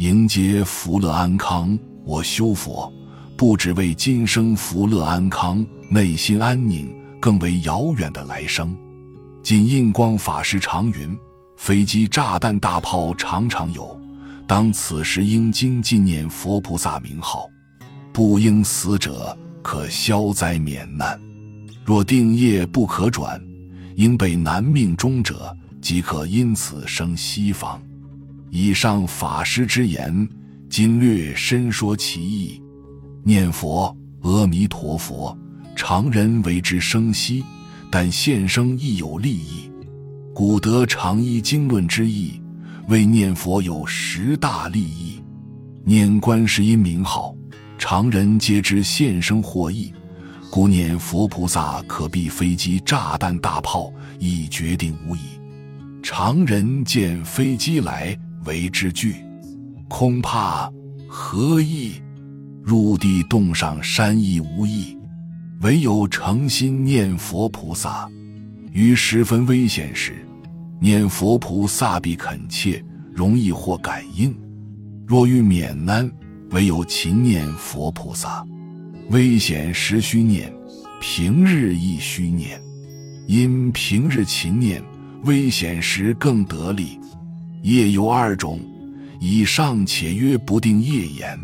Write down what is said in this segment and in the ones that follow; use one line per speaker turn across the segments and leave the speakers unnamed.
迎接福乐安康。我修佛，不只为今生福乐安康、内心安宁，更为遥远的来生。仅印光法师常云：飞机、炸弹、大炮常常有，当此时应经纪念佛菩萨名号，不应死者可消灾免难。若定业不可转，应被难命中者，即可因此生西方。以上法师之言，今略深说其意。念佛阿弥陀佛，常人为之生息，但现生亦有利益。古德常依经论之意，为念佛有十大利益。念观世音名号，常人皆知现生获益。故念佛菩萨可避飞机、炸弹、大炮，已决定无疑。常人见飞机来，为之惧，恐怕何意？入地洞上山亦无益。唯有诚心念佛菩萨，于十分危险时，念佛菩萨必恳切，容易获感应。若欲免难，唯有勤念佛菩萨。危险时须念，平日亦须念。因平日勤念，危险时更得力。业有二种，以上且曰不定业言。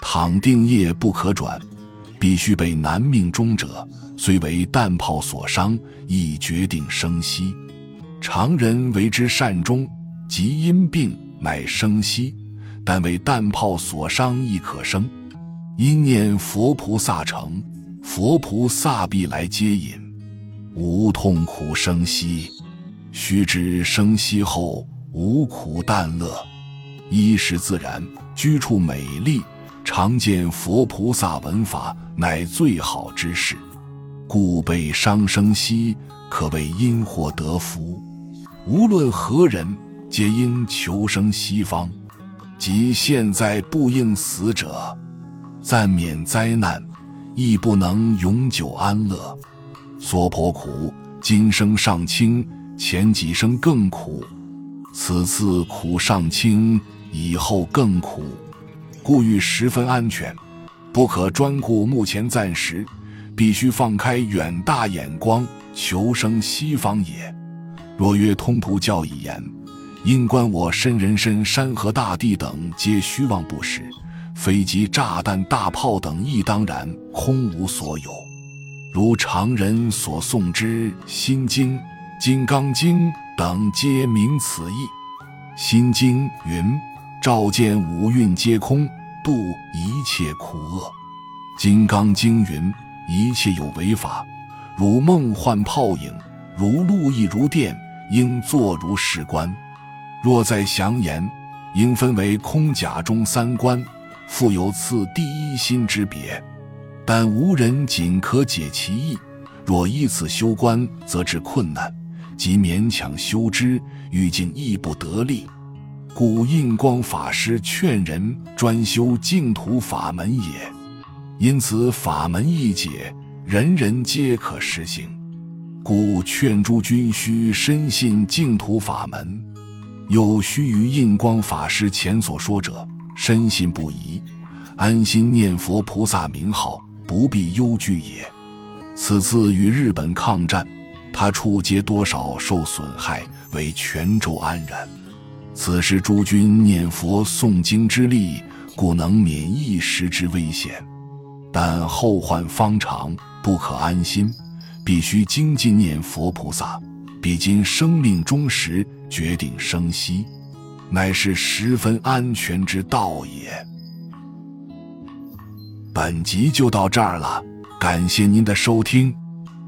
倘定业不可转，必须被难命中者，虽为弹炮所伤，亦决定生息。常人为之善终，即因病乃生息，但为弹炮所伤亦可生。因念佛菩萨成，佛菩萨必来接引，无痛苦生息。须知生息后无苦淡乐，衣食自然，居处美丽，常见佛菩萨闻法，乃最好之事。故被伤生息，可谓因祸得福。无论何人，皆因求生西方，即现在不应死者。暂免灾难，亦不能永久安乐。娑婆苦，今生尚轻，前几生更苦。此次苦尚轻，以后更苦。故欲十分安全，不可专顾目前暂时，必须放开远大眼光，求生西方也。若曰通途教义言，因观我身人身山河大地等，皆虚妄不实。飞机、炸弹、大炮等亦当然空无所有，如常人所诵之《心经》《金刚经》等，皆明此意。《心经》云：“照见五蕴皆空，度一切苦厄。”《金刚经》云：“一切有为法，如梦幻泡影，如露亦如电，应作如是观。若再详言，应分为空假中三观。”复有次第一心之别，但无人仅可解其意。若依此修观，则至困难，即勉强修之，欲尽亦不得力。故印光法师劝人专修净土法门也。因此法门易解，人人皆可实行。故劝诸君须深信净土法门。有须于印光法师前所说者。深信不疑，安心念佛菩萨名号，不必忧惧也。此次与日本抗战，他处皆多少受损害，为泉州安然。此时诸君念佛诵经之力，故能免一时之危险。但后患方长，不可安心，必须精进念佛菩萨。比今生命终时，决定生息。乃是十分安全之道也。本集就到这儿了，感谢您的收听，